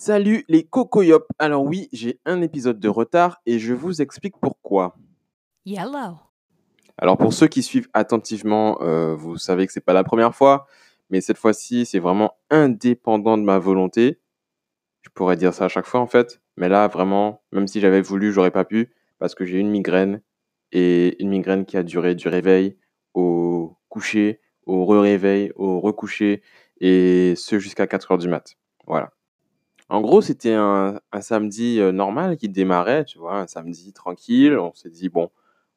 Salut les cocoyops. Alors oui, j'ai un épisode de retard et je vous explique pourquoi. Yellow. Alors pour ceux qui suivent attentivement, euh, vous savez que c'est pas la première fois, mais cette fois-ci, c'est vraiment indépendant de ma volonté. Je pourrais dire ça à chaque fois en fait, mais là vraiment, même si j'avais voulu, j'aurais pas pu parce que j'ai une migraine et une migraine qui a duré du réveil au coucher, au re-réveil, au recoucher et ce jusqu'à 4 heures du mat. Voilà. En gros, c'était un, samedi euh, normal qui démarrait, tu vois, un samedi tranquille. On s'est dit, bon,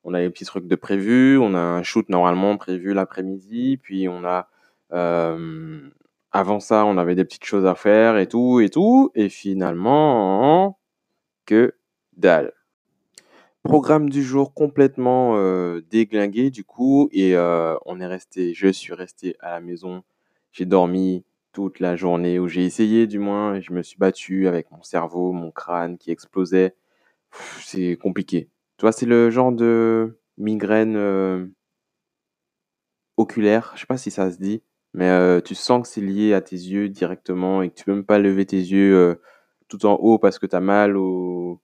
on a les petits trucs de prévu, on a un shoot normalement prévu l'après-midi, puis on a... euh, avant ça, on avait des petites choses à faire et tout, et tout, et finalement, que dalle. Programme du jour complètement euh, déglingué du coup, et on est resté, je suis resté à la maison, j'ai dormi toute la journée, ou j'ai essayé du moins, et je me suis battu avec mon cerveau, mon crâne qui explosait. C'est compliqué. Tu vois, c'est le genre de migraine euh, oculaire, je sais pas si ça se dit, mais euh, tu sens que c'est lié à tes yeux directement et que tu peux même pas lever tes yeux euh, tout en haut parce que tu as mal au,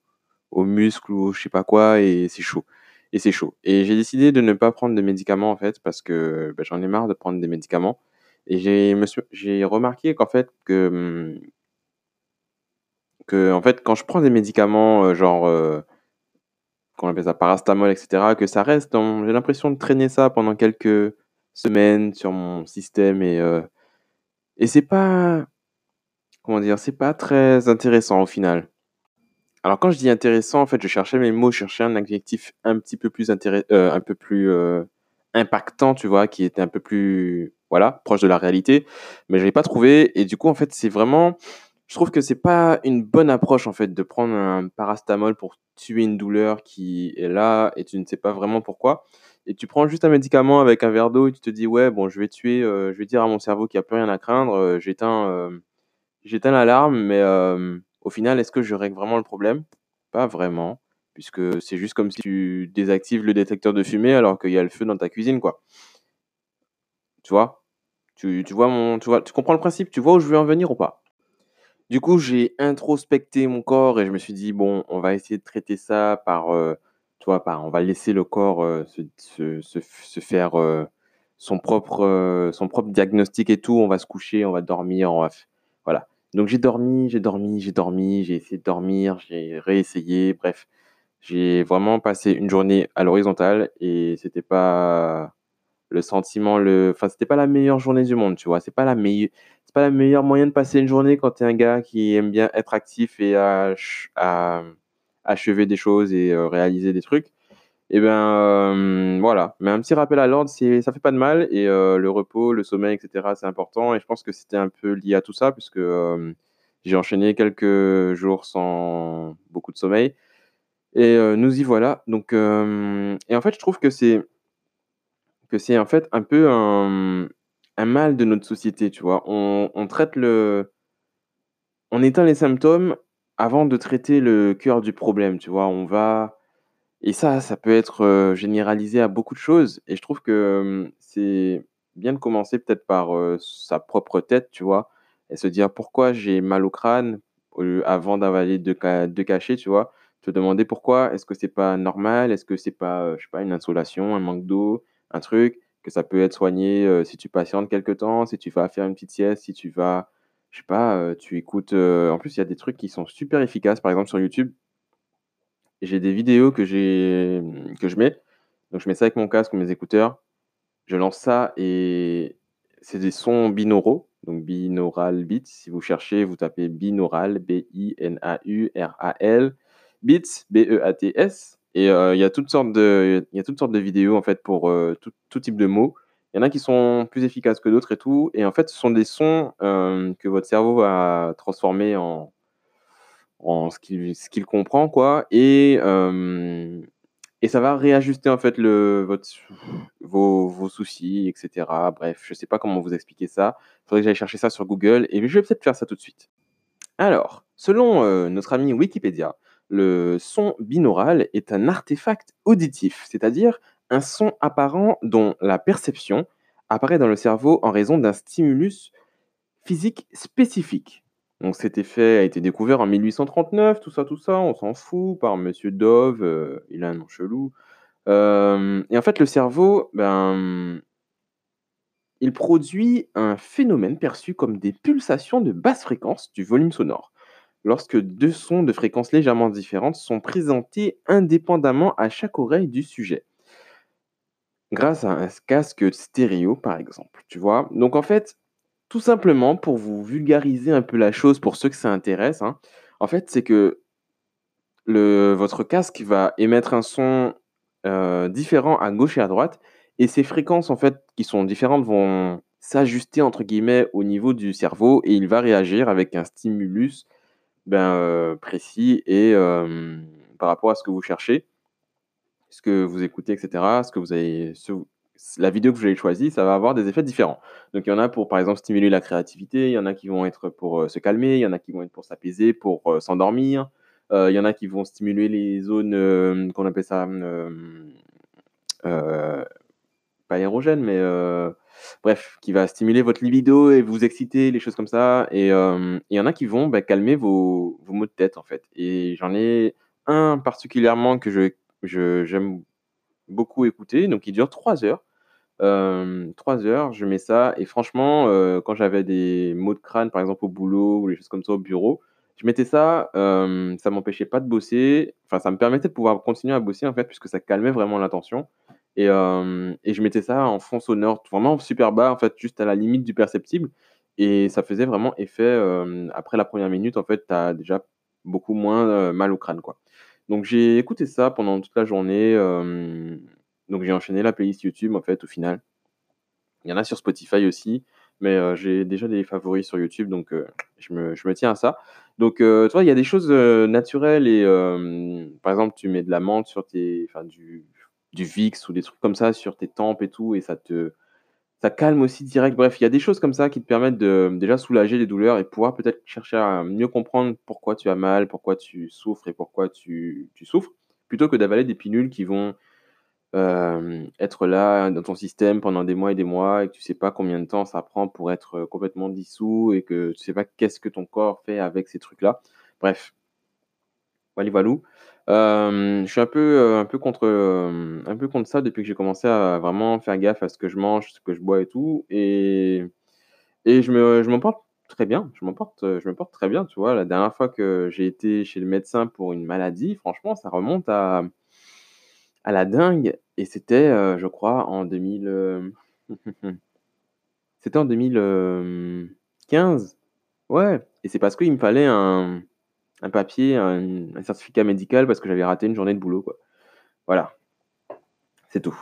aux muscles ou je sais pas quoi et c'est chaud. Et c'est chaud. Et j'ai décidé de ne pas prendre de médicaments en fait parce que ben, j'en ai marre de prendre des médicaments. Et j'ai remarqué qu'en fait que, hum, que en fait quand je prends des médicaments euh, genre euh, qu'on appelle ça paracétamol etc que ça reste j'ai l'impression de traîner ça pendant quelques semaines sur mon système et euh, et c'est pas comment dire c'est pas très intéressant au final. Alors quand je dis intéressant, en fait, je cherchais mes mots, je cherchais un adjectif un petit peu plus euh, un peu plus euh, impactant, tu vois, qui était un peu plus voilà, proche de la réalité, mais je l'ai pas trouvé et du coup en fait, c'est vraiment je trouve que c'est pas une bonne approche en fait de prendre un paracétamol pour tuer une douleur qui est là et tu ne sais pas vraiment pourquoi et tu prends juste un médicament avec un verre d'eau et tu te dis ouais, bon, je vais tuer euh, je vais dire à mon cerveau qu'il n'y a plus rien à craindre, euh, j'éteins euh, J'éteins l'alarme, mais au final, est-ce que je règle vraiment le problème? Pas vraiment, puisque c'est juste comme si tu désactives le détecteur de fumée alors qu'il y a le feu dans ta cuisine, quoi. Tu vois? Tu, vois mon, tu vois, tu comprends le principe? Tu vois où je veux en venir ou pas? Du coup, j'ai introspecté mon corps et je me suis dit, bon, on va essayer de traiter ça par, euh, par, on va laisser le corps euh, se, se, faire euh, son propre, euh, son propre diagnostic et tout. On va se coucher, on va dormir, on va, voilà. Donc j'ai dormi, j'ai dormi, j'ai dormi, j'ai essayé de dormir, j'ai réessayé, bref. J'ai vraiment passé une journée à l'horizontale et c'était pas le sentiment, le, enfin, c'était pas la meilleure journée du monde, tu vois. C'est pas la meilleure, c'est pas la meilleure moyen de passer une journée quand t'es un gars qui aime bien être actif et ach- à, achever des choses et euh, réaliser des trucs. Et ben euh, voilà. Mais un petit rappel à l'ordre, c'est, ça fait pas de mal et euh, le repos, le sommeil, etc. C'est important et je pense que c'était un peu lié à tout ça puisque j'ai enchaîné quelques jours sans beaucoup de sommeil et nous y voilà. Donc et en fait, je trouve que c'est que c'est en fait un peu un, mal de notre société, tu vois. On, traite le, on éteint les symptômes avant de traiter le cœur du problème, tu vois. On va, et ça, ça peut être euh, généralisé à beaucoup de choses. Et je trouve que euh, c'est bien de commencer peut-être par euh, sa propre tête, tu vois, et se dire pourquoi j'ai mal au crâne avant d'avaler deux, ca- deux cachets, tu vois. Te demander pourquoi, est-ce que c'est pas normal, est-ce que c'est pas, euh, je pas, une insolation, un manque d'eau, un truc, que ça peut être soigné euh, si tu patientes quelque temps, si tu vas faire une petite sieste, si tu vas, je sais pas, euh, tu écoutes. euh, en plus, il y a des trucs qui sont super efficaces, par exemple sur YouTube. J'ai des vidéos que j'ai que je mets. Donc je mets ça avec mon casque ou mes écouteurs. Je lance ça et c'est des sons binauraux, donc binaural beats. Si vous cherchez, vous tapez binaural, B-I-N-A-U-R-A-L, beats, B-E-A-T-S. Et euh, il y a toutes sortes de, y a toutes sortes de vidéos en fait pour euh, tout, type de mots. Il y en a qui sont plus efficaces que d'autres et tout. Et en fait, ce sont des sons euh, que votre cerveau va transformer en, en ce qu'il comprend, quoi. Et, et ça va réajuster en fait le, votre, vos, vos soucis, etc. Bref, je sais pas comment vous expliquer ça. Il faudrait que j'aille chercher ça sur Google et je vais peut-être faire ça tout de suite. Alors, selon notre ami Wikipédia, le son binaural est un artefact auditif, c'est-à-dire un son apparent dont la perception apparaît dans le cerveau en raison d'un stimulus physique spécifique. Donc cet effet a été découvert en 1839, tout ça, tout ça, on s'en fout, par monsieur Dove, heu, il a un nom chelou. Hem et en fait, le cerveau, ben il produit un phénomène perçu comme des pulsations de basse fréquence du volume sonore, lorsque 2 sons de fréquences légèrement différentes sont présentés indépendamment à chaque oreille du sujet. Grâce à un casque stéréo, par exemple, tu vois? Donc en fait, tout simplement pour vous vulgariser un peu la chose pour ceux que ça intéresse, hein, en fait, c'est que votre casque va émettre un son, heu, différent à gauche et à droite et ces fréquences, en fait, qui sont différentes vont «s'ajuster» entre guillemets au niveau du cerveau et il va réagir avec un stimulus, ben, heu, précis et hem, par rapport à ce que vous cherchez ce que vous écoutez et cetera, ce que vous avez la vidéo que vous avez choisie, ça va avoir des effets différents. Donc il y en a pour, par exemple, stimuler la créativité, il y en a qui vont être pour, heu, se calmer, il y en a qui vont être pour s'apaiser, pour, s'endormir. Il y en a qui vont stimuler les zones, qu'on appelle ça, pas érogènes, mais, heu, bref, qui va stimuler votre libido et vous exciter, les choses comme ça. Et il y en a qui vont, bah, calmer vos vos maux de tête, en fait. Et j'en ai un particulièrement que je j'aime beaucoup écouter, donc il dure 3 heures. Hem, 3 heures, je mets ça et franchement, heu, quand j'avais des maux de crâne, par exemple, au boulot ou les choses comme ça au bureau, je mettais ça, hem, ça m'empêchait pas de bosser, enfin, ça me permettait de pouvoir continuer à bosser, en fait, puisque ça calmait vraiment la tension et hem et je mettais ça en fond sonore, vraiment super bas, en fait, juste à la limite du perceptible et ça faisait vraiment effet, hem, après la première minute, en fait, tu as déjà beaucoup moins, heu, mal au crâne, quoi. Donc j'ai écouté ça pendant toute la journée, donc j'ai enchaîné la playlist YouTube, en fait, au final. Il y en a sur Spotify aussi, mais j'ai déjà des favoris sur YouTube, donc je me je me tiens à ça. Donc tu vois, il y a des choses, naturelles et par exemple, tu mets de la menthe sur tes enfin du Vicks ou des trucs comme ça sur tes tempes et tout et ça te ça calme aussi direct. Bref, il y a des choses comme ça qui te permettent de, déjà, soulager les douleurs et pouvoir peut-être chercher à mieux comprendre pourquoi tu as mal, pourquoi tu souffres et pourquoi tu tu souffres, plutôt que d'avaler des pilules qui vont, hem, être là dans ton système pendant des mois et des mois et que tu sais pas combien de temps ça prend pour être, complètement dissous et que tu sais pas qu'est-ce que ton corps fait avec ces trucs-là. Bref. Walou walou. Hem, je suis un peu, heu, un peu contre, hem, un peu contre ça depuis que j'ai commencé à vraiment faire gaffe à ce que je mange, ce que je bois et tout et et je me je m'en porte très bien. Je m'en porte, me porte très bien, tu vois? La dernière fois que j'ai été chez le médecin pour une maladie, franchement, ça remonte à à la dingue et c'était, je crois en 2000, hem, c'était en 2000, hem, 15. Ouais et c'est parce qu'il me fallait un un papier, un certificat médical parce que j'avais raté une journée de boulot, quoi. Voilà. C'est tout.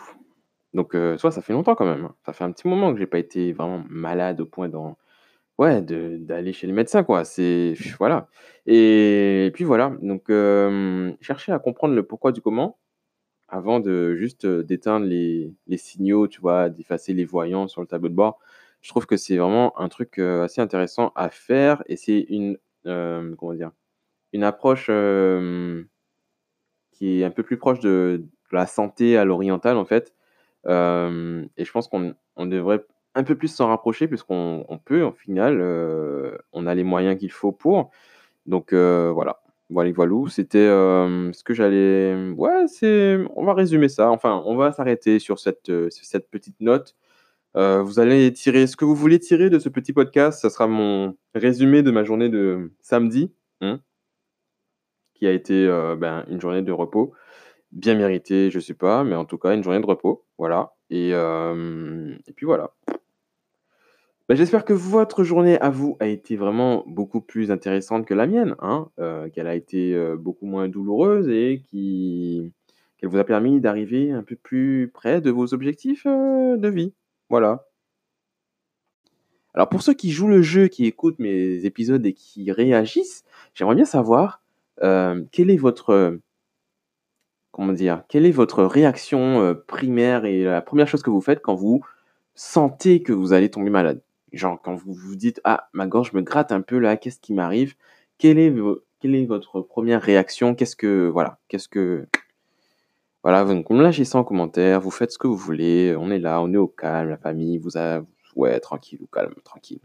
Donc tu vois, ça fait longtemps quand même, hein. Ça fait un petit moment que j'ai pas été vraiment malade au point d'en ouais, d'aller chez le médecin, quoi. C'est voilà et puis voilà, donc hem, chercher à comprendre le pourquoi du comment avant de juste, heu, d'éteindre les signaux, tu vois? D'effacer les voyants sur le tableau de bord. Je trouve que c'est vraiment un truc, assez intéressant à faire et c'est une, comment dire? Une approche, qui est un peu plus proche de la santé à l'orientale, en fait, et je pense qu'on on devrait un peu plus s'en rapprocher puisqu'on on peut, au final, on a les moyens qu'il faut pour. Donc voilà. Voili voilou, c'était, ce que j'allais ouais, c'est on va résumer ça, enfin, on va s'arrêter sur cette, cette petite note. Vous allez tirer ce que vous voulez tirer de ce petit podcast, ça sera mon résumé de ma journée de samedi, mmh qui a été, heu, ben, une journée de repos. Bien méritée, je sais pas, mais en tout cas une journée de repos, voilà et hem et puis voilà. Bah, j'espère que votre journée à vous a été vraiment beaucoup plus intéressante que la mienne, hein, heu, qu'elle a été, beaucoup moins douloureuse et qui qu'elle vous a permis d'arriver un peu plus près de vos objectifs, de vie. Voilà. Alors pour ceux qui jouent le jeu, qui écoutent mes épisodes et qui réagissent, j'aimerais bien savoir, comment dire? Quelle est votre réaction, heu, primaire et la première chose que vous faites quand vous sentez que vous allez tomber malade? Genre quand vous vous dites: «Ah, ma gorge me gratte un peu là, qu'est-ce qui m'arrive?» quelle est votre première réaction? Qu'est-ce que voilà, qu'est-ce que voilà, vous lâchez ça en commentaire, vous faites ce que vous voulez, on est là, on est au calme, la famille vous a ouais, tranquille ou calme, tranquille.